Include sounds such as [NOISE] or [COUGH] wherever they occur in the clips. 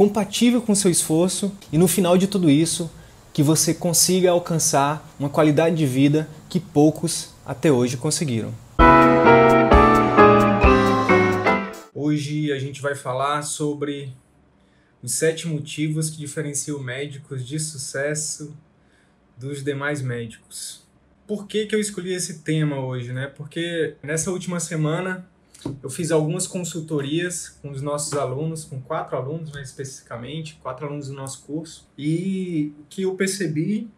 compatível com o seu esforço e no final de tudo isso, que você consiga alcançar uma qualidade de vida que poucos até hoje conseguiram. Hoje a gente vai falar sobre os sete motivos que diferenciam médicos de sucesso dos demais médicos. Por que, que eu escolhi esse tema hoje? Né? Porque nessa última semana eu fiz algumas consultorias com os nossos alunos, com quatro alunos mais especificamente, quatro alunos do nosso curso, e o que eu percebi,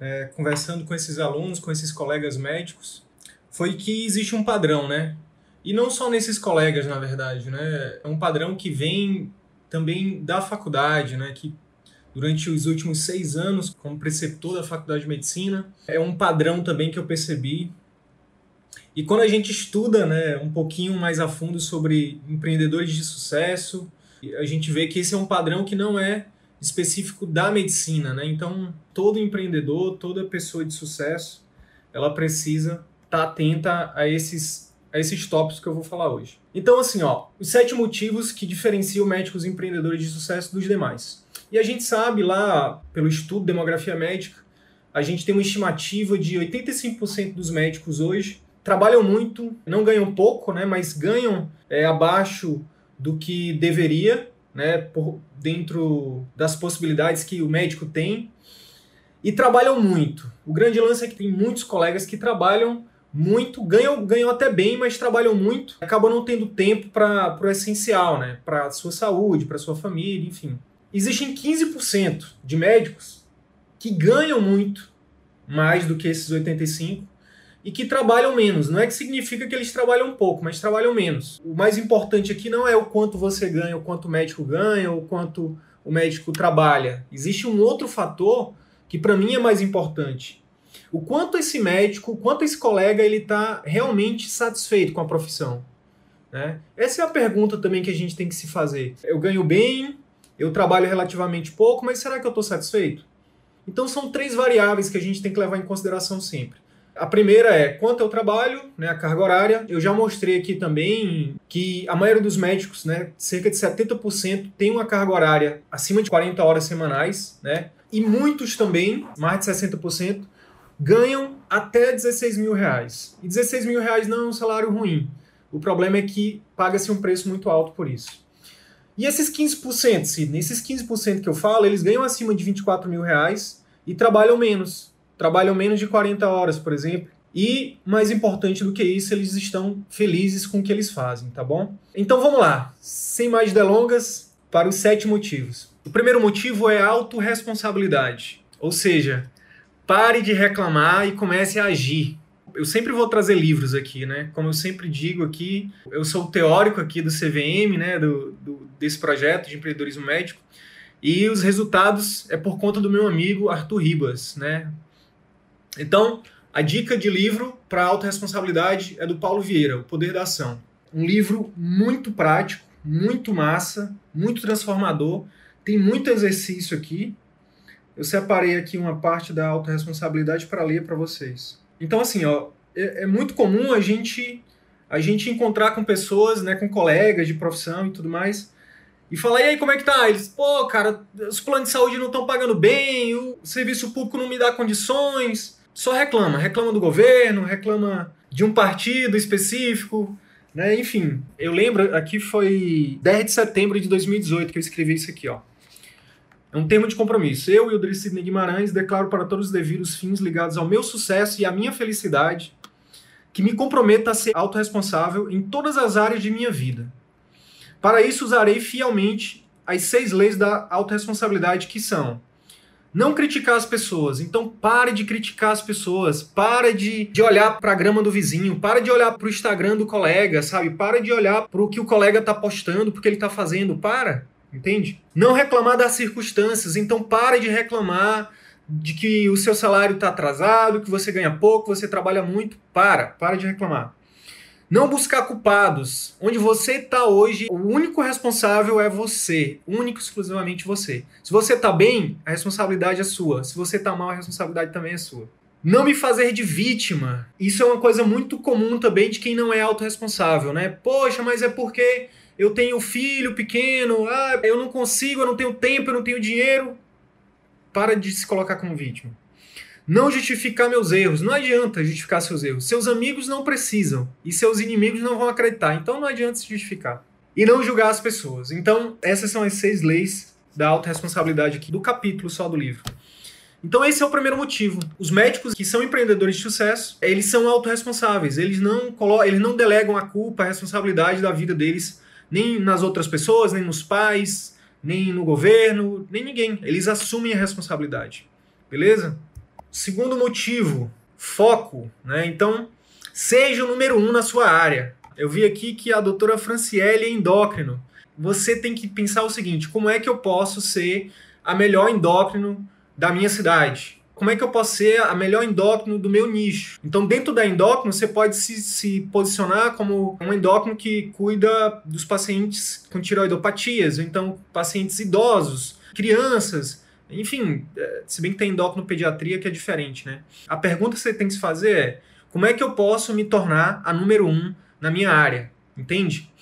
é, conversando com esses alunos, com esses colegas médicos, foi que existe um padrão, né? E não só nesses colegas, na verdade, né? É um padrão que vem também da faculdade, né? Que durante os últimos seis anos, como preceptor da faculdade de medicina, é um padrão também que eu percebi e quando a gente estuda né, um pouquinho mais a fundo sobre empreendedores de sucesso, a gente vê que esse é um padrão que não é específico da medicina. Né? Então, todo empreendedor, toda pessoa de sucesso, ela precisa estar tá atenta a esses, a esses tópicos que eu vou falar hoje. Então, assim, ó, os sete motivos que diferenciam médicos empreendedores de sucesso dos demais. E a gente sabe lá, pelo estudo demografia médica, a gente tem uma estimativa de 85% dos médicos hoje trabalham muito, não ganham pouco, né, mas ganham é, abaixo do que deveria, né, por, dentro das possibilidades que o médico tem, e trabalham muito. O grande lance é que tem muitos colegas que trabalham muito, ganham, ganham até bem, mas trabalham muito, acabam não tendo tempo para o essencial, né, para a sua saúde, para a sua família, enfim. Existem 15% de médicos que ganham muito, mais do que esses 85%, e que trabalham menos. Não é que significa que eles trabalham pouco, mas trabalham menos. O mais importante aqui não é o quanto você ganha, o quanto o médico ganha, o quanto o médico trabalha. Existe um outro fator que para mim é mais importante. O quanto esse médico, o quanto esse colega ele está realmente satisfeito com a profissão. Né? Essa é a pergunta também que a gente tem que se fazer. Eu ganho bem, eu trabalho relativamente pouco, mas será que eu estou satisfeito? Então são três variáveis que a gente tem que levar em consideração sempre. A primeira é quanto é o trabalho, né, a carga horária. Eu já mostrei aqui também que a maioria dos médicos, né, cerca de 70%, tem uma carga horária acima de 40 horas semanais, né? E muitos também, mais de 60%, ganham até 16 mil reais. E 16 mil reais não é um salário ruim. O problema é que paga-se um preço muito alto por isso. E esses 15%, Sidney, esses 15% que eu falo, eles ganham acima de 24 mil reais e trabalham menos trabalham menos de 40 horas, por exemplo. E, mais importante do que isso, eles estão felizes com o que eles fazem, tá bom? Então vamos lá, sem mais delongas, para os sete motivos. O primeiro motivo é autorresponsabilidade, ou seja, pare de reclamar e comece a agir. Eu sempre vou trazer livros aqui, né? Como eu sempre digo aqui, eu sou o teórico aqui do CVM, né? Do, do, desse projeto de empreendedorismo médico. E os resultados é por conta do meu amigo Arthur Ribas, né? Então, a dica de livro para autorresponsabilidade é do Paulo Vieira, O Poder da Ação. Um livro muito prático, muito massa, muito transformador. Tem muito exercício aqui. Eu separei aqui uma parte da autorresponsabilidade para ler para vocês. Então, assim, ó, é, é, muito comum a gente a gente encontrar com pessoas, né, com colegas de profissão e tudo mais, e falar, e aí, como é que tá? Eles, pô, cara, os planos de saúde não estão pagando bem, o serviço público não me dá condições, só reclama. Reclama do governo, reclama de um partido específico, né? Enfim, eu lembro, aqui foi 10 de setembro de 2018 que eu escrevi isso aqui, ó. É um termo de compromisso. Eu e o Sidney Guimarães declaro para todos os devidos fins ligados ao meu sucesso e à minha felicidade que me comprometo a ser autorresponsável em todas as áreas de minha vida. Para isso, usarei fielmente as seis leis da autorresponsabilidade que são não criticar as pessoas. Então pare de criticar as pessoas, para de, de olhar para a grama do vizinho, para de olhar para o Instagram do colega, sabe? Para de olhar para o que o colega está postando, porque ele está fazendo, para. entende? Não reclamar das circunstâncias, então pare de reclamar de que o seu salário está atrasado, que você ganha pouco, você trabalha muito. Para, para de reclamar. Não buscar culpados. Onde você está hoje, o único responsável é você. Único exclusivamente você. Se você está bem, a responsabilidade é sua. Se você está mal, a responsabilidade também é sua. Não me fazer de vítima. Isso é uma coisa muito comum também de quem não é autorresponsável, né? Poxa, mas é porque eu tenho filho pequeno, ah, eu não consigo, eu não tenho tempo, eu não tenho dinheiro. Para de se colocar como vítima. Não justificar meus erros. Não adianta justificar seus erros. Seus amigos não precisam. E seus inimigos não vão acreditar. Então não adianta se justificar. E não julgar as pessoas. Então, essas são as seis leis da autorresponsabilidade aqui, do capítulo só do livro. Então esse é o primeiro motivo. Os médicos que são empreendedores de sucesso, eles são autorresponsáveis. Eles não eles não delegam a culpa, a responsabilidade da vida deles nem nas outras pessoas, nem nos pais, nem no governo, nem ninguém. Eles assumem a responsabilidade. Beleza? Segundo motivo, foco. Né? Então, seja o número um na sua área. Eu vi aqui que a doutora Franciele é endócrino. Você tem que pensar o seguinte: como é que eu posso ser a melhor endócrino da minha cidade? Como é que eu posso ser a melhor endócrino do meu nicho? Então, dentro da endócrino, você pode se, se posicionar como um endócrino que cuida dos pacientes com tiroidopatias, então pacientes idosos, crianças, enfim, é, se bem que tem endócrino pediatria que é diferente, né? A pergunta que você tem que se fazer é: como é que eu posso me tornar a número um na minha área? Entende?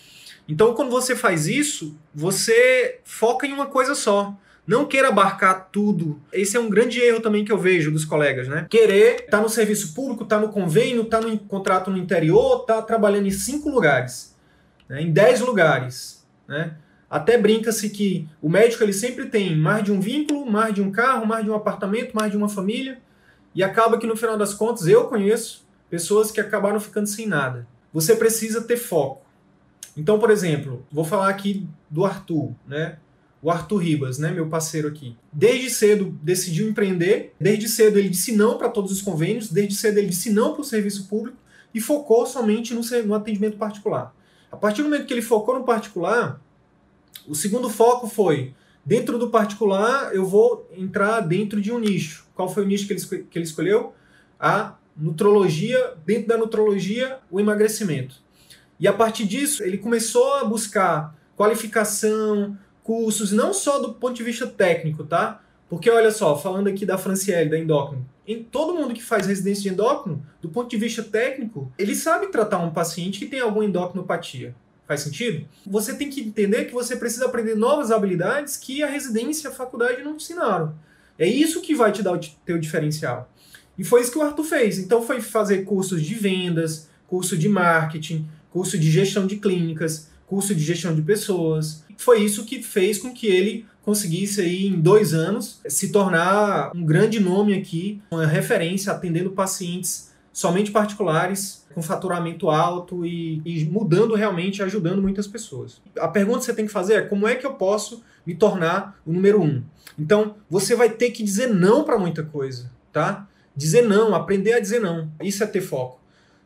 Então, quando você faz isso, você foca em uma coisa só. Não queira abarcar tudo. Esse é um grande erro também que eu vejo dos colegas, né? Querer estar tá no serviço público, estar tá no convênio, estar tá no contrato no interior, estar tá trabalhando em cinco lugares, né? em dez lugares, né? Até brinca-se que o médico ele sempre tem mais de um vínculo, mais de um carro, mais de um apartamento, mais de uma família, e acaba que no final das contas eu conheço pessoas que acabaram ficando sem nada. Você precisa ter foco. Então, por exemplo, vou falar aqui do Arthur, né? O Arthur Ribas, né, meu parceiro aqui. Desde cedo decidiu empreender, desde cedo ele disse não para todos os convênios, desde cedo ele disse não para o serviço público e focou somente no, no atendimento particular. A partir do momento que ele focou no particular, o segundo foco foi, dentro do particular, eu vou entrar dentro de um nicho. Qual foi o nicho que ele, que ele escolheu? A nutrologia, dentro da nutrologia, o emagrecimento. E a partir disso, ele começou a buscar qualificação, cursos, não só do ponto de vista técnico, tá? Porque olha só, falando aqui da Franciele, da endócrino, em todo mundo que faz residência de endócrino, do ponto de vista técnico, ele sabe tratar um paciente que tem alguma endocrinopatia. Faz sentido? Você tem que entender que você precisa aprender novas habilidades que a residência e a faculdade não ensinaram. É isso que vai te dar o teu diferencial. E foi isso que o Arthur fez. Então foi fazer cursos de vendas, curso de marketing, curso de gestão de clínicas, curso de gestão de pessoas. Foi isso que fez com que ele conseguisse aí em dois anos se tornar um grande nome aqui, uma referência atendendo pacientes somente particulares, com faturamento alto e, e, mudando realmente, ajudando muitas pessoas. A pergunta que você tem que fazer é como é que eu posso me tornar o número um? Então, você vai ter que dizer não para muita coisa, tá? Dizer não, aprender a dizer não. Isso é ter foco.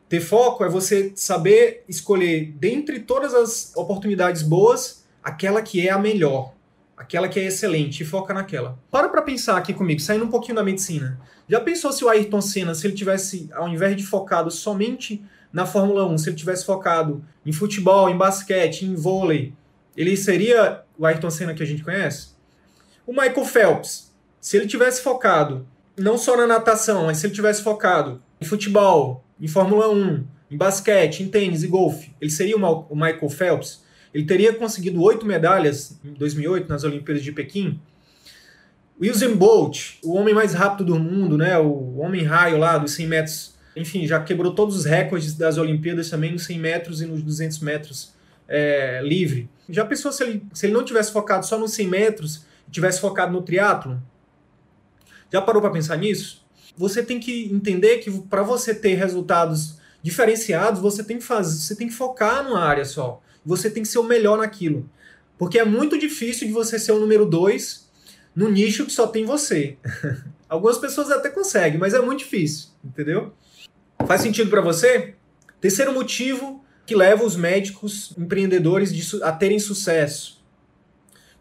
Ter foco é você saber escolher, dentre todas as oportunidades boas, aquela que é a melhor, aquela que é excelente, e foca naquela. Para para pensar aqui comigo, saindo um pouquinho da medicina. Já pensou se o Ayrton Senna, se ele tivesse, ao invés de focado somente na Fórmula 1, se ele tivesse focado em futebol, em basquete, em vôlei, ele seria o Ayrton Senna que a gente conhece? O Michael Phelps, se ele tivesse focado não só na natação, mas se ele tivesse focado em futebol, em Fórmula 1, em basquete, em tênis e golfe, ele seria o Michael Phelps? Ele teria conseguido oito medalhas em 2008 nas Olimpíadas de Pequim. Usain Bolt, o homem mais rápido do mundo, né? O homem raio lá dos 100 metros. Enfim, já quebrou todos os recordes das Olimpíadas também nos 100 metros e nos 200 metros é, livre. Já pensou se ele, se ele não tivesse focado só nos 100 metros e tivesse focado no triatlo? Já parou para pensar nisso? Você tem que entender que para você ter resultados diferenciados, você tem que fazer, você tem que focar numa área só. Você tem que ser o melhor naquilo. Porque é muito difícil de você ser o número dois no nicho que só tem você. [LAUGHS] Algumas pessoas até conseguem, mas é muito difícil, entendeu? Faz sentido para você? Terceiro motivo que leva os médicos empreendedores a terem sucesso.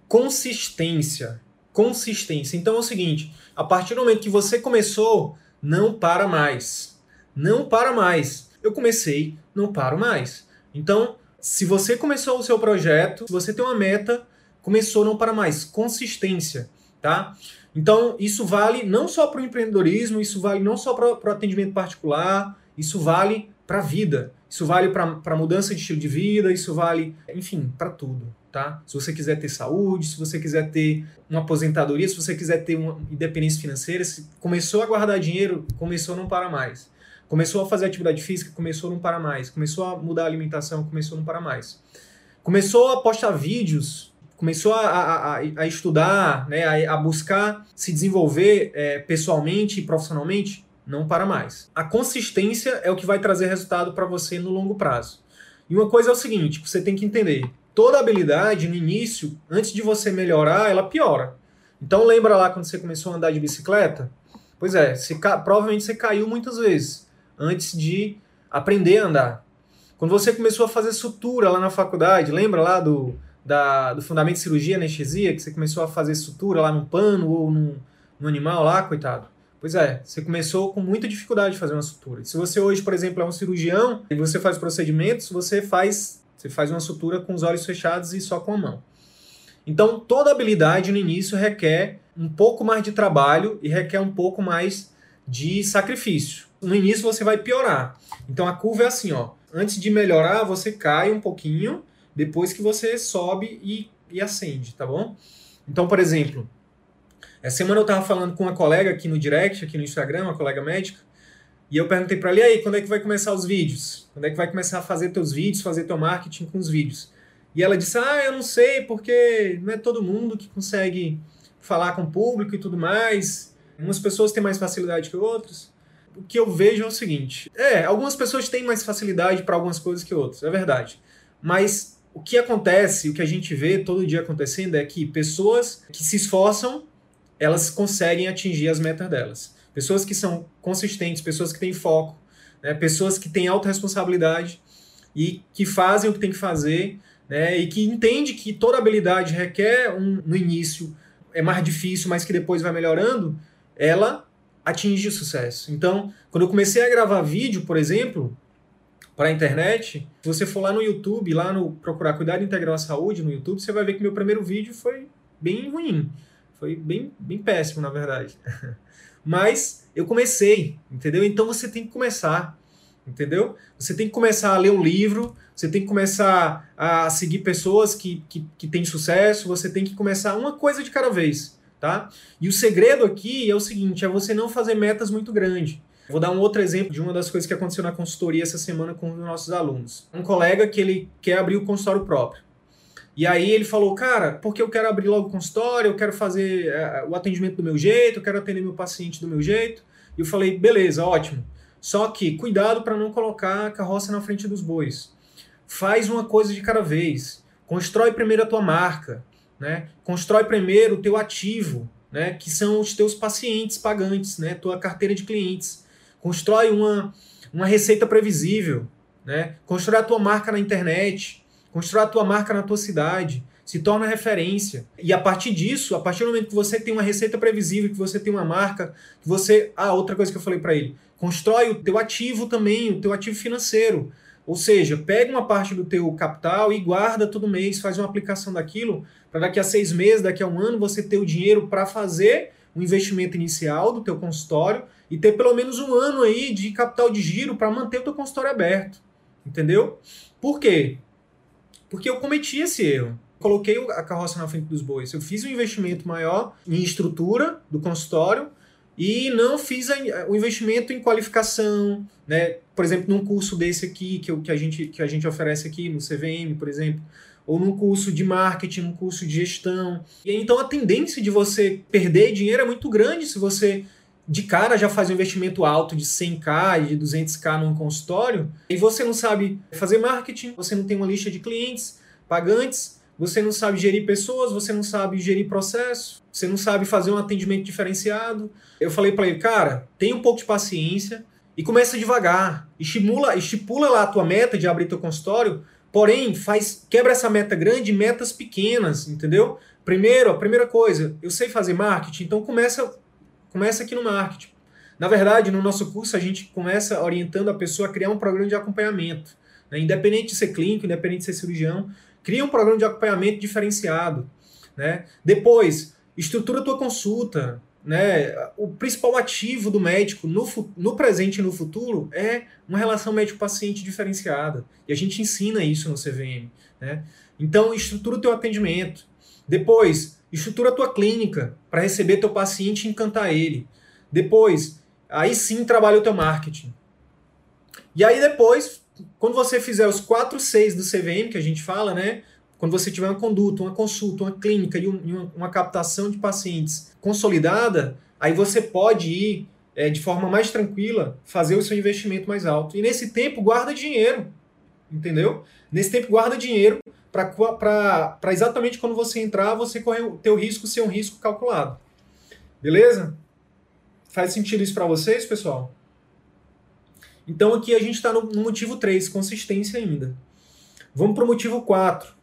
consistência. Consistência. Então é o seguinte: a partir do momento que você começou, não para mais. Não para mais. Eu comecei, não paro mais. Então, se você começou o seu projeto, se você tem uma meta, começou, não para mais. Consistência, tá? Então, isso vale não só para o empreendedorismo, isso vale não só para o atendimento particular, isso vale para a vida. Isso vale para mudança de estilo de vida, isso vale, enfim, para tudo, tá? Se você quiser ter saúde, se você quiser ter uma aposentadoria, se você quiser ter uma independência financeira, se começou a guardar dinheiro, começou não para mais. Começou a fazer atividade física, começou não para mais. Começou a mudar a alimentação, começou não para mais. Começou a postar vídeos, começou a, a, a estudar, né, a, a, buscar se desenvolver é, pessoalmente e profissionalmente, não para mais. A consistência é o que vai trazer resultado para você no longo prazo. E uma coisa é o seguinte, você tem que entender, toda habilidade no início, antes de você melhorar, ela piora. Então lembra lá quando você começou a andar de bicicleta? Pois é, você, provavelmente você caiu muitas vezes antes de aprender a andar. Quando você começou a fazer sutura lá na faculdade, lembra lá do, da, do fundamento de cirurgia, anestesia, que você começou a fazer sutura lá no pano ou no, no animal lá, coitado? Pois é, você começou com muita dificuldade de fazer uma sutura. Se você hoje, por exemplo, é um cirurgião e você faz procedimentos, você faz, você faz uma sutura com os olhos fechados e só com a mão. Então, toda habilidade no início requer um pouco mais de trabalho e requer um pouco mais de sacrifício. No início você vai piorar. Então a curva é assim, ó. Antes de melhorar, você cai um pouquinho, depois que você sobe e, e acende, tá bom? Então, por exemplo, essa semana eu estava falando com uma colega aqui no direct, aqui no Instagram, uma colega médica, e eu perguntei para ela, e aí, quando é que vai começar os vídeos? Quando é que vai começar a fazer teus vídeos, fazer teu marketing com os vídeos? E ela disse, ah, eu não sei, porque não é todo mundo que consegue falar com o público e tudo mais. Umas pessoas têm mais facilidade que outras. O que eu vejo é o seguinte: é, algumas pessoas têm mais facilidade para algumas coisas que outras, é verdade. Mas o que acontece, o que a gente vê todo dia acontecendo é que pessoas que se esforçam, elas conseguem atingir as metas delas. Pessoas que são consistentes, pessoas que têm foco, né, pessoas que têm autorresponsabilidade e que fazem o que tem que fazer, né, e que entende que toda habilidade requer um, no início é mais difícil, mas que depois vai melhorando, ela atinge sucesso. Então, quando eu comecei a gravar vídeo, por exemplo, para a internet, se você for lá no YouTube, lá no procurar Cuidado Integral à Saúde no YouTube, você vai ver que meu primeiro vídeo foi bem ruim. Foi bem, bem péssimo, na verdade. [LAUGHS] Mas eu comecei, entendeu? Então você tem que começar, entendeu? Você tem que começar a ler um livro, você tem que começar a seguir pessoas que, que, que têm sucesso, você tem que começar uma coisa de cada vez, tá? E o segredo aqui é o seguinte, é você não fazer metas muito grandes. Vou dar um outro exemplo de uma das coisas que aconteceu na consultoria essa semana com os nossos alunos. Um colega que ele quer abrir o consultório próprio. E aí ele falou, cara, porque eu quero abrir logo o consultório, eu quero fazer uh, o atendimento do meu jeito, eu quero atender meu paciente do meu jeito. E eu falei, beleza, ótimo. Só que cuidado para não colocar a carroça na frente dos bois faz uma coisa de cada vez. Constrói primeiro a tua marca, né? Constrói primeiro o teu ativo, né? Que são os teus pacientes pagantes, né? Tua carteira de clientes. Constrói uma, uma receita previsível, né? Constrói a tua marca na internet. Constrói a tua marca na tua cidade. Se torna referência. E a partir disso, a partir do momento que você tem uma receita previsível, que você tem uma marca, que você. Ah, outra coisa que eu falei para ele. Constrói o teu ativo também, o teu ativo financeiro. Ou seja, pega uma parte do teu capital e guarda todo mês, faz uma aplicação daquilo, para daqui a seis meses, daqui a um ano, você ter o dinheiro para fazer o investimento inicial do teu consultório e ter pelo menos um ano aí de capital de giro para manter o teu consultório aberto. Entendeu? Por quê? Porque eu cometi esse erro. Coloquei a carroça na frente dos bois. Eu fiz um investimento maior em estrutura do consultório e não fiz o investimento em qualificação, né? Por exemplo, num curso desse aqui que, que, a gente, que a gente oferece aqui no CVM, por exemplo, ou num curso de marketing, num curso de gestão. E então a tendência de você perder dinheiro é muito grande se você de cara já faz um investimento alto de 100k e de 200k num consultório e você não sabe fazer marketing, você não tem uma lista de clientes pagantes, você não sabe gerir pessoas, você não sabe gerir processo, você não sabe fazer um atendimento diferenciado. Eu falei para ele, cara, tem um pouco de paciência e começa devagar. Estimula, estipula lá a tua meta de abrir teu consultório, porém, faz quebra essa meta grande em metas pequenas, entendeu? Primeiro, a primeira coisa, eu sei fazer marketing, então começa, começa aqui no marketing. Na verdade, no nosso curso, a gente começa orientando a pessoa a criar um programa de acompanhamento. Né? Independente de ser clínico, independente de ser cirurgião, cria um programa de acompanhamento diferenciado. Né? Depois, estrutura a tua consulta. Né? O principal ativo do médico no, no presente e no futuro é uma relação médico-paciente diferenciada. E a gente ensina isso no CVM. Né? Então, estrutura o teu atendimento. Depois, estrutura a tua clínica para receber teu paciente e encantar ele. Depois, aí sim trabalha o teu marketing. E aí depois, quando você fizer os 4 6 do CVM que a gente fala, né? Quando você tiver uma conduta, uma consulta, uma clínica e, uma, uma captação de pacientes consolidada, aí você pode ir é, de forma mais tranquila fazer o seu investimento mais alto. E nesse tempo, guarda dinheiro. Entendeu? Nesse tempo, guarda dinheiro para exatamente quando você entrar, você correr o teu risco ser um risco calculado. Beleza? Faz sentido isso para vocês, pessoal? Então aqui a gente está no, motivo 3, consistência ainda. Vamos para o motivo 4.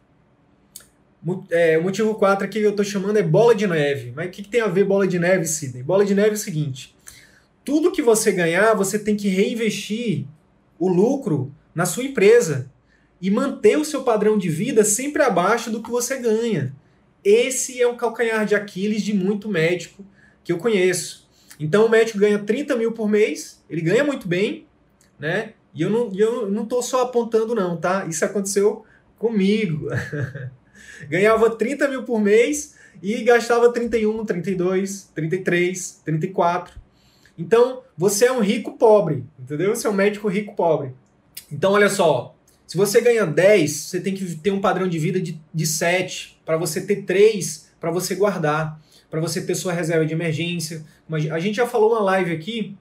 É, o motivo 4 aqui que eu estou chamando é bola de neve. Mas o que, que, tem a ver bola de neve, Sidney? Bola de neve é o seguinte: tudo que você ganhar, você tem que reinvestir o lucro na sua empresa e manter o seu padrão de vida sempre abaixo do que você ganha. Esse é o calcanhar de Aquiles de muito médico que eu conheço. Então o médico ganha 30 mil por mês, ele ganha muito bem, né? E eu não, eu não tô só apontando, não, tá? Isso aconteceu comigo. [LAUGHS] Ganhava 30 mil por mês e gastava 31, 32, 33, 34. Então, você é um rico pobre, entendeu? Você é um médico rico pobre. Então, olha só, se você ganha 10, você tem que ter um padrão de vida de, de 7, para você ter 3 para você guardar para você ter sua reserva de emergência. A gente já falou uma live aqui,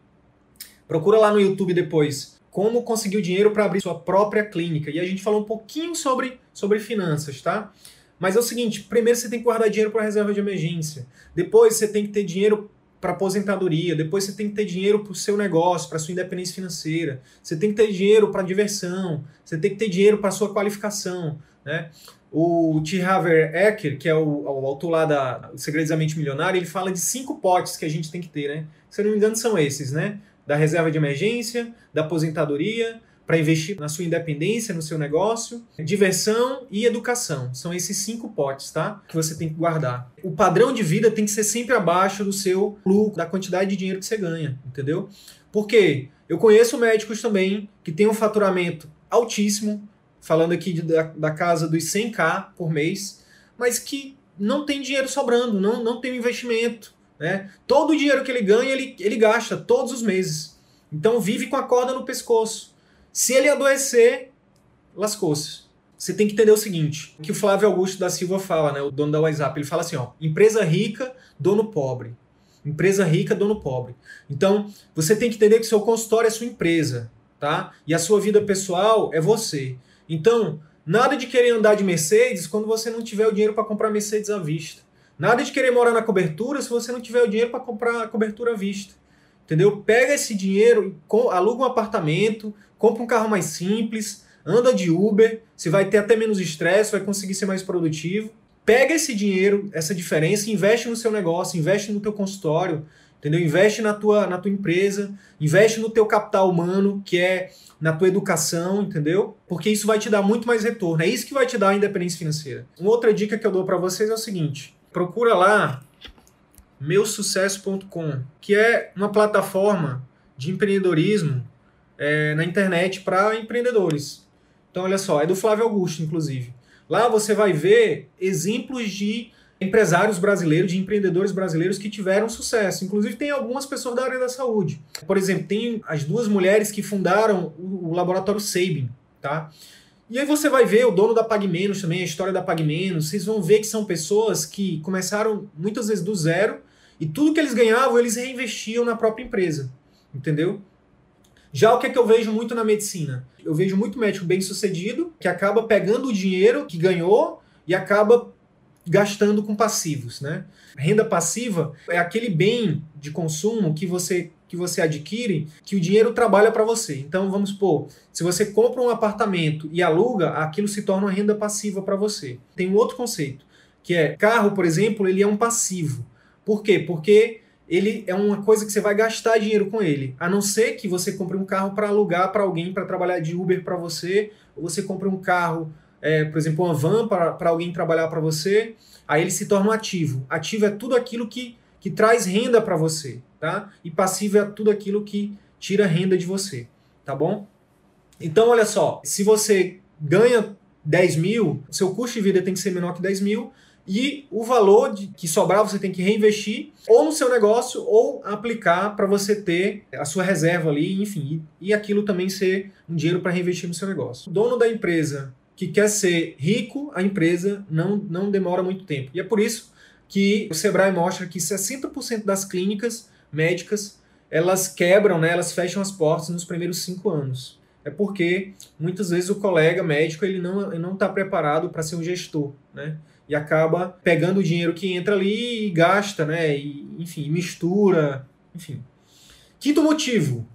procura lá no YouTube depois, como conseguir o dinheiro para abrir sua própria clínica. E a gente falou um pouquinho sobre, sobre finanças, tá? Mas é o seguinte, primeiro você tem que guardar dinheiro para reserva de emergência. Depois você tem que ter dinheiro para aposentadoria, depois você tem que ter dinheiro para o seu negócio, para sua independência financeira, você tem que ter dinheiro para diversão, você tem que ter dinheiro para sua qualificação, né? O T. Haver Ecker, que é o, o autor lá da Segredos da Mente Milionária, ele fala de cinco potes que a gente tem que ter, né? Se eu não me engano, são esses, né? Da reserva de emergência, da aposentadoria, para investir na sua independência, no seu negócio, diversão e educação. São esses cinco potes, tá? Que você tem que guardar. O padrão de vida tem que ser sempre abaixo do seu lucro, da quantidade de dinheiro que você ganha, entendeu? Por quê? Eu conheço médicos também que têm um faturamento altíssimo, falando aqui de, da, da casa dos 100k por mês, mas que não tem dinheiro sobrando, não, não tem investimento. Né? Todo o dinheiro que ele ganha, ele, ele gasta todos os meses. Então vive com a corda no pescoço. Se ele adoecer, lascou-se. Você tem que entender o seguinte, que o Flávio Augusto da Silva fala, né, o dono da WhatsApp, ele fala assim, ó, empresa rica, dono pobre. Empresa rica, dono pobre. Então, você tem que entender que seu consultório é sua empresa, tá? E a sua vida pessoal é você. Então, nada de querer andar de Mercedes quando você não tiver o dinheiro para comprar Mercedes à vista. Nada de querer morar na cobertura se você não tiver o dinheiro para comprar a cobertura à vista. Entendeu? Pega esse dinheiro, aluga um apartamento, compra um carro mais simples, anda de Uber, você vai ter até menos estresse, vai conseguir ser mais produtivo. Pega esse dinheiro, essa diferença, investe no seu negócio, investe no teu consultório, entendeu? Investe na tua, na tua empresa, investe no teu capital humano, que é na tua educação, entendeu? Porque isso vai te dar muito mais retorno. É isso que vai te dar a independência financeira. Uma outra dica que eu dou para vocês é o seguinte: procura lá meusucesso.com, que é uma plataforma de empreendedorismo é, na internet para empreendedores. Então, olha só, é do Flávio Augusto, inclusive. Lá você vai ver exemplos de empresários brasileiros, de empreendedores brasileiros que tiveram sucesso. Inclusive, tem algumas pessoas da área da saúde. Por exemplo, tem as duas mulheres que fundaram o, o laboratório Sabin, tá? E aí você vai ver o dono da PagMenos também, a história da PagMenos. Vocês vão ver que são pessoas que começaram muitas vezes do zero e tudo que eles ganhavam eles reinvestiam na própria empresa, entendeu? Já o que é que eu vejo muito na medicina? Eu vejo muito médico bem sucedido que acaba pegando o dinheiro que ganhou e acaba gastando com passivos, né? Renda passiva é aquele bem de consumo que você que você adquire que o dinheiro trabalha para você. Então vamos supor, se você compra um apartamento e aluga, aquilo se torna uma renda passiva para você. Tem um outro conceito, que é carro, por exemplo, ele é um passivo. Por quê? Porque ele é uma coisa que você vai gastar dinheiro com ele. A não ser que você compre um carro para alugar para alguém para trabalhar de Uber para você, ou você compre um carro, é, por exemplo, uma van para alguém trabalhar para você, aí ele se torna um ativo. Ativo é tudo aquilo que, que traz renda para você, tá? E passivo é tudo aquilo que tira renda de você, tá bom? Então, olha só, se você ganha 10 mil, seu custo de vida tem que ser menor que 10 mil, e o valor de, que sobrar você tem que reinvestir ou no seu negócio ou aplicar para você ter a sua reserva ali, enfim, e, e aquilo também ser um dinheiro para reinvestir no seu negócio. O dono da empresa que quer ser rico, a empresa não, não demora muito tempo. E é por isso que o Sebrae mostra que 60% das clínicas médicas elas quebram, né, elas fecham as portas nos primeiros cinco anos. É porque muitas vezes o colega médico ele não não está preparado para ser um gestor, né? E acaba pegando o dinheiro que entra ali e gasta, né? E, enfim, mistura, enfim. Quinto motivo,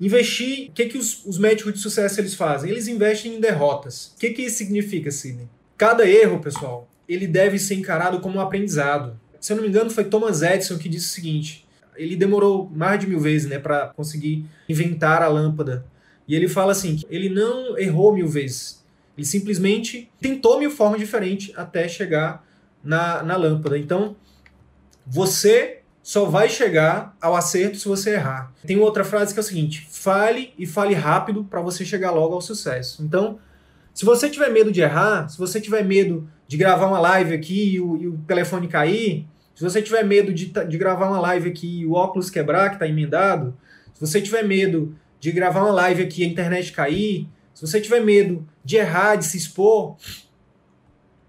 investir. O que, que os, os médicos de sucesso eles fazem? Eles investem em derrotas. O que, que isso significa, Sidney? Cada erro, pessoal, ele deve ser encarado como um aprendizado. Se eu não me engano, foi Thomas Edison que disse o seguinte: ele demorou mais de mil vezes né, para conseguir inventar a lâmpada. E ele fala assim: que ele não errou mil vezes. Ele simplesmente tentou mil formas diferentes até chegar na, na lâmpada. Então, você só vai chegar ao acerto se você errar. Tem outra frase que é o seguinte: fale e fale rápido para você chegar logo ao sucesso. Então, se você tiver medo de errar, se você tiver medo de gravar uma live aqui e o, e o telefone cair, se você tiver medo de, de gravar uma live aqui e o óculos quebrar, que está emendado, se você tiver medo de gravar uma live aqui e a internet cair, se você tiver medo de errar, de se expor,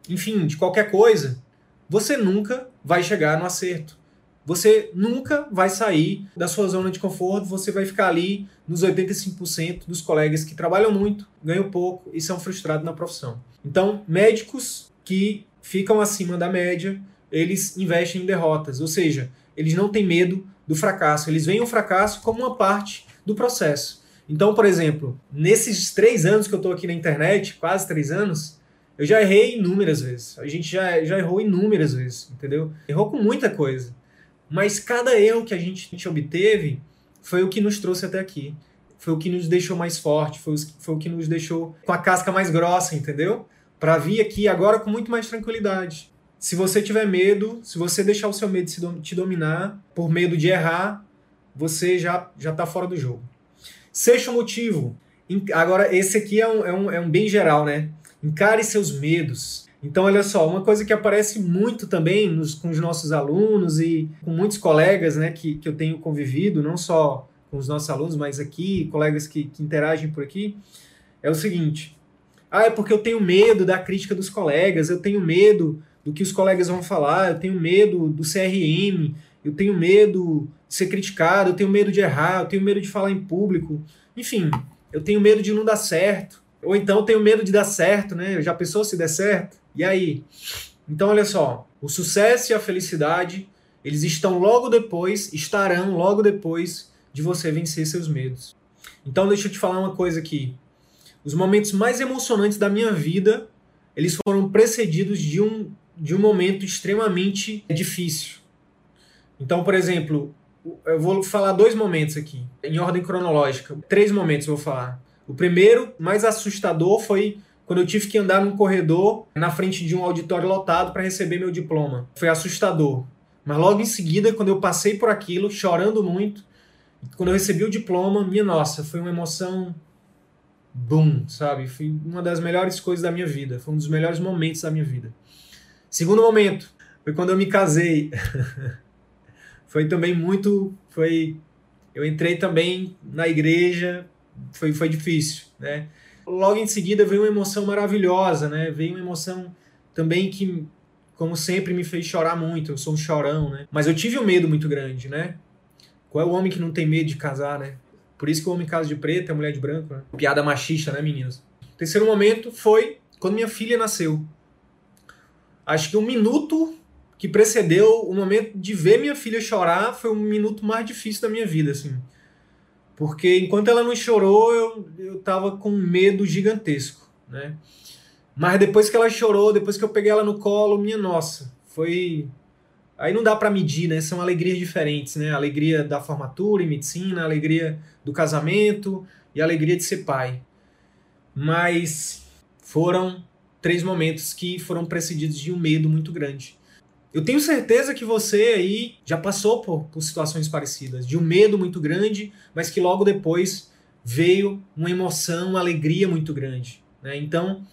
enfim, de qualquer coisa, você nunca vai chegar no acerto. Você nunca vai sair da sua zona de conforto, você vai ficar ali nos 85% dos colegas que trabalham muito, ganham pouco e são frustrados na profissão. Então, médicos que ficam acima da média, eles investem em derrotas, ou seja, eles não têm medo do fracasso, eles veem o fracasso como uma parte do processo. Então, por exemplo, nesses três anos que eu estou aqui na internet, quase três anos, eu já errei inúmeras vezes. A gente já, já errou inúmeras vezes, entendeu? Errou com muita coisa. Mas cada erro que a gente, a gente obteve foi o que nos trouxe até aqui. Foi o que nos deixou mais forte, foi, foi o que nos deixou com a casca mais grossa, entendeu? Para vir aqui agora com muito mais tranquilidade. Se você tiver medo, se você deixar o seu medo te dominar por medo de errar, você já já está fora do jogo. Sexto motivo. Agora, esse aqui é um, é um, é um bem geral, né? Encare seus medos. Então, olha só, uma coisa que aparece muito também nos, com os nossos alunos e com muitos colegas né, que, que eu tenho convivido, não só com os nossos alunos, mas aqui, colegas que, que interagem por aqui, é o seguinte: ah, é porque eu tenho medo da crítica dos colegas, eu tenho medo do que os colegas vão falar, eu tenho medo do CRM, eu tenho medo de ser criticado, eu tenho medo de errar, eu tenho medo de falar em público, enfim, eu tenho medo de não dar certo. Ou então tenho medo de dar certo, né? Já pensou se der certo? E aí? Então, olha só, o sucesso e a felicidade, eles estão logo depois, estarão logo depois de você vencer seus medos. Então, deixa eu te falar uma coisa aqui. Os momentos mais emocionantes da minha vida, eles foram precedidos de um, de um momento extremamente difícil. Então, por exemplo, eu vou falar dois momentos aqui, em ordem cronológica. Três momentos eu vou falar. O primeiro, mais assustador, foi quando eu tive que andar num corredor na frente de um auditório lotado para receber meu diploma. Foi assustador. Mas logo em seguida, quando eu passei por aquilo, chorando muito, quando eu recebi o diploma, minha nossa, foi uma emoção boom, sabe? Foi uma das melhores coisas da minha vida, foi um dos melhores momentos da minha vida. Segundo momento, foi quando eu me casei. [LAUGHS] foi também muito, foi eu entrei também na igreja, foi foi difícil, né? logo em seguida veio uma emoção maravilhosa, né? Veio uma emoção também que, como sempre, me fez chorar muito. Eu sou um chorão, né? Mas eu tive um medo muito grande, né? Qual é o homem que não tem medo de casar, né? Por isso que o homem casa de preto a mulher de branco, né? Piada machista, né, meninos? O terceiro momento foi quando minha filha nasceu. Acho que um minuto que precedeu o momento de ver minha filha chorar foi um minuto mais difícil da minha vida, assim. Porque enquanto ela não chorou, eu, eu tava com um medo gigantesco, né? Mas depois que ela chorou, depois que eu peguei ela no colo, minha nossa, foi. Aí não dá para medir, né? São alegrias diferentes, né? Alegria da formatura em medicina, a alegria do casamento e a alegria de ser pai. Mas foram três momentos que foram precedidos de um medo muito grande. Eu tenho certeza que você aí já passou por, por situações parecidas, de um medo muito grande, mas que logo depois veio uma emoção, uma alegria muito grande. Né? Então,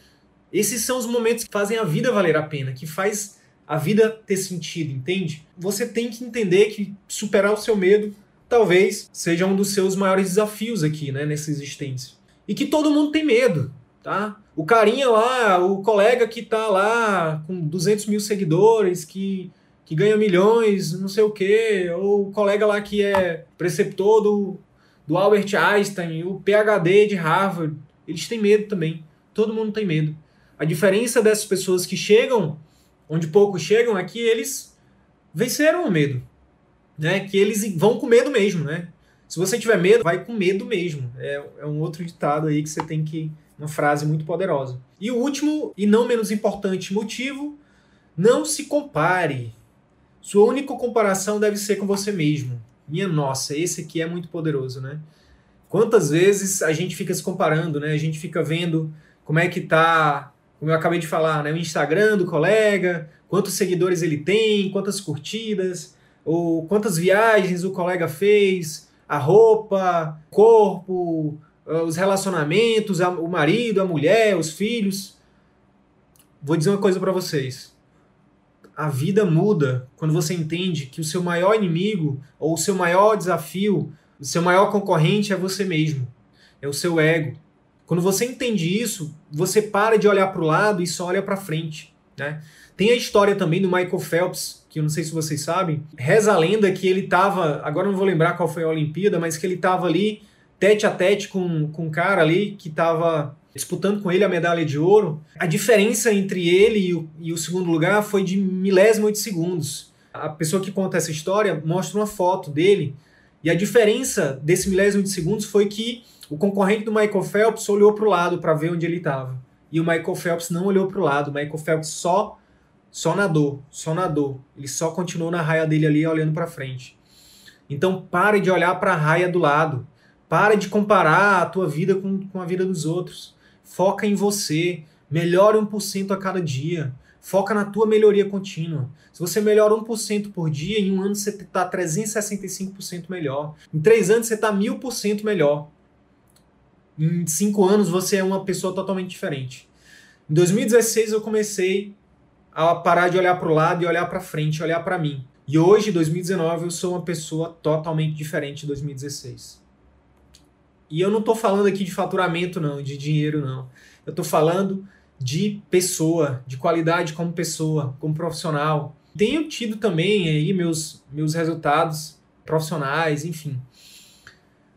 esses são os momentos que fazem a vida valer a pena, que faz a vida ter sentido, entende? Você tem que entender que superar o seu medo talvez seja um dos seus maiores desafios aqui, né, nessa existência. E que todo mundo tem medo, tá? O carinha lá, o colega que tá lá com 200 mil seguidores, que, que ganha milhões, não sei o quê, ou o colega lá que é preceptor do, do Albert Einstein, o PhD de Harvard, eles têm medo também. Todo mundo tem medo. A diferença dessas pessoas que chegam onde poucos chegam é que eles venceram o medo. Né? Que eles vão com medo mesmo, né? Se você tiver medo, vai com medo mesmo. É, é um outro ditado aí que você tem que. Uma frase muito poderosa. E o último, e não menos importante motivo, não se compare. Sua única comparação deve ser com você mesmo. Minha nossa, esse aqui é muito poderoso, né? Quantas vezes a gente fica se comparando, né? A gente fica vendo como é que tá como eu acabei de falar, né, o Instagram do colega, quantos seguidores ele tem, quantas curtidas, ou quantas viagens o colega fez, a roupa, corpo, ah, os relacionamentos, o marido, a mulher, os filhos. Vou dizer uma coisa para vocês. A vida muda quando você entende que o seu maior inimigo ou o seu maior desafio, o seu maior concorrente é você mesmo. É o seu ego. Quando você entende isso, você para de olhar para o lado e só olha para frente, né? Tem a história também do Michael Phelps, que eu não sei se vocês sabem. Reza a lenda que ele estava, agora não vou lembrar qual foi a Olimpíada, mas que ele estava ali tete a tete com, com um cara ali que estava disputando com ele a medalha de ouro. A diferença entre ele e o, e o segundo lugar foi de milésimo de segundos. A pessoa que conta essa história mostra uma foto dele e a diferença desse milésimo de segundos foi que o concorrente do Michael Phelps olhou para o lado para ver onde ele estava. E o Michael Phelps não olhou para o lado. O Michael Phelps só só nadou, só nadou. Ele só continuou na raia dele ali olhando para frente. Então pare de olhar para a raia do lado. Pare de comparar a tua vida com, com a vida dos outros. Foca em você. Melhore 1% a cada dia. Foca na tua melhoria contínua. Se você melhora 1% por dia, em um ano você está 365% melhor. Em três anos você está 1000% melhor em cinco anos você é uma pessoa totalmente diferente. Em 2016 eu comecei a parar de olhar para o lado e olhar para frente, olhar para mim. E hoje, 2019, eu sou uma pessoa totalmente diferente de 2016. E eu não estou falando aqui de faturamento, não, de dinheiro, não. Eu estou falando de pessoa, de qualidade como pessoa, como profissional. Tenho tido também aí meus, meus resultados profissionais, enfim.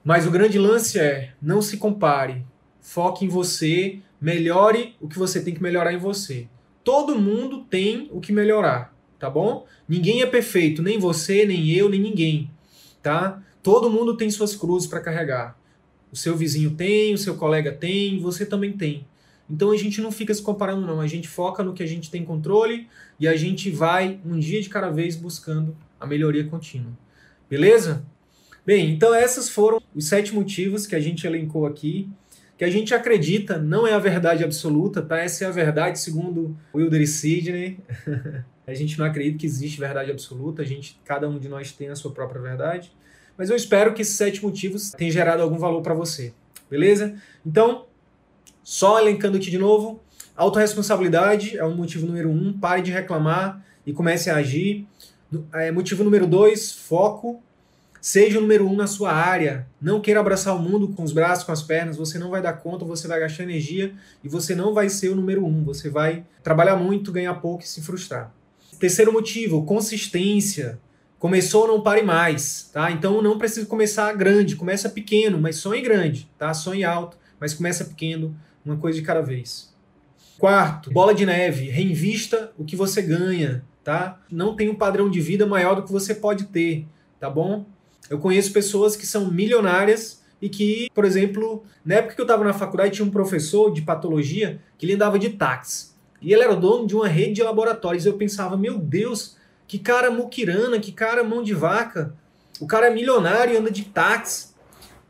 Mas o grande lance é: não se compare. Foque em você, melhore o que você tem que melhorar em você. Todo mundo tem o que melhorar, tá bom? Ninguém é perfeito, nem você, nem eu, nem ninguém, tá? Todo mundo tem suas cruzes para carregar. O seu vizinho tem, o seu colega tem, você também tem. Então a gente não fica se comparando, não. A gente foca no que a gente tem controle e a gente vai um dia de cada vez buscando a melhoria contínua. Beleza? Bem, então esses foram os sete motivos que a gente elencou aqui, que a gente acredita não é a verdade absoluta, tá? Essa é a verdade segundo Wilder e Sidney. [LAUGHS] a gente não acredita que existe verdade absoluta, a gente, cada um de nós tem a sua própria verdade. Mas eu espero que esses sete motivos tenham gerado algum valor para você. Beleza? Então, só elencando aqui de novo, autorresponsabilidade é o motivo número um, pare de reclamar e comece a agir. É, motivo número dois, foco. Seja o número um na sua área. Não queira abraçar o mundo com os braços, com as pernas. Você não vai dar conta, você vai gastar energia e você não vai ser o número um. Você vai trabalhar muito, ganhar pouco e se frustrar. Terceiro motivo, consistência. Começou, não pare mais, tá? Então não precisa começar grande, começa pequeno, mas sonhe grande, tá? Sonhe alto, mas começa pequeno, uma coisa de cada vez. Quarto, bola de neve, reinvista o que você ganha, tá? Não tem um padrão de vida maior do que você pode ter, tá bom? Eu conheço pessoas que são milionárias e que, por exemplo, na época que eu estava na faculdade, tinha um professor de patologia que ele andava de táxi. E ele era dono de uma rede de laboratórios. Eu pensava, meu Deus, que cara muquirana, que cara mão de vaca. O cara é milionário e anda de táxi.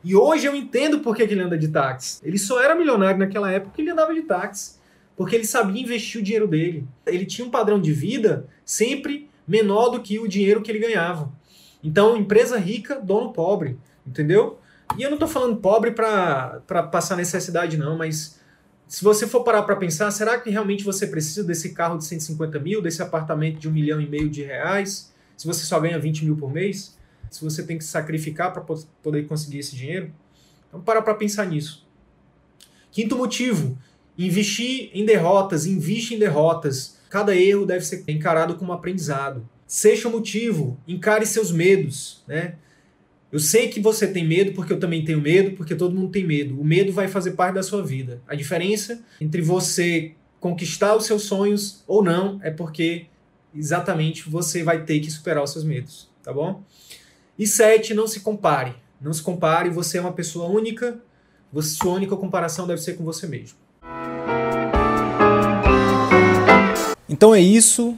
E hoje eu entendo por que, que ele anda de táxi. Ele só era milionário naquela época porque ele andava de táxi. Porque ele sabia investir o dinheiro dele. Ele tinha um padrão de vida sempre menor do que o dinheiro que ele ganhava. Então, empresa rica, dono pobre. Entendeu? E eu não estou falando pobre para passar necessidade, não, mas se você for parar para pensar, será que realmente você precisa desse carro de 150 mil, desse apartamento de um milhão e meio de reais, se você só ganha 20 mil por mês? Se você tem que sacrificar para poder conseguir esse dinheiro? Então, para para pensar nisso. Quinto motivo, investir em derrotas, investe em derrotas. Cada erro deve ser encarado como aprendizado. Sexto motivo, encare seus medos, né? Eu sei que você tem medo, porque eu também tenho medo, porque todo mundo tem medo. O medo vai fazer parte da sua vida. A diferença entre você conquistar os seus sonhos ou não é porque exatamente você vai ter que superar os seus medos, tá bom? E sete, não se compare. Não se compare, você é uma pessoa única, você, sua única comparação deve ser com você mesmo. Então é isso.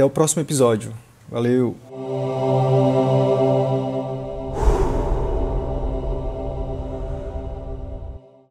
Até o próximo episódio. Valeu!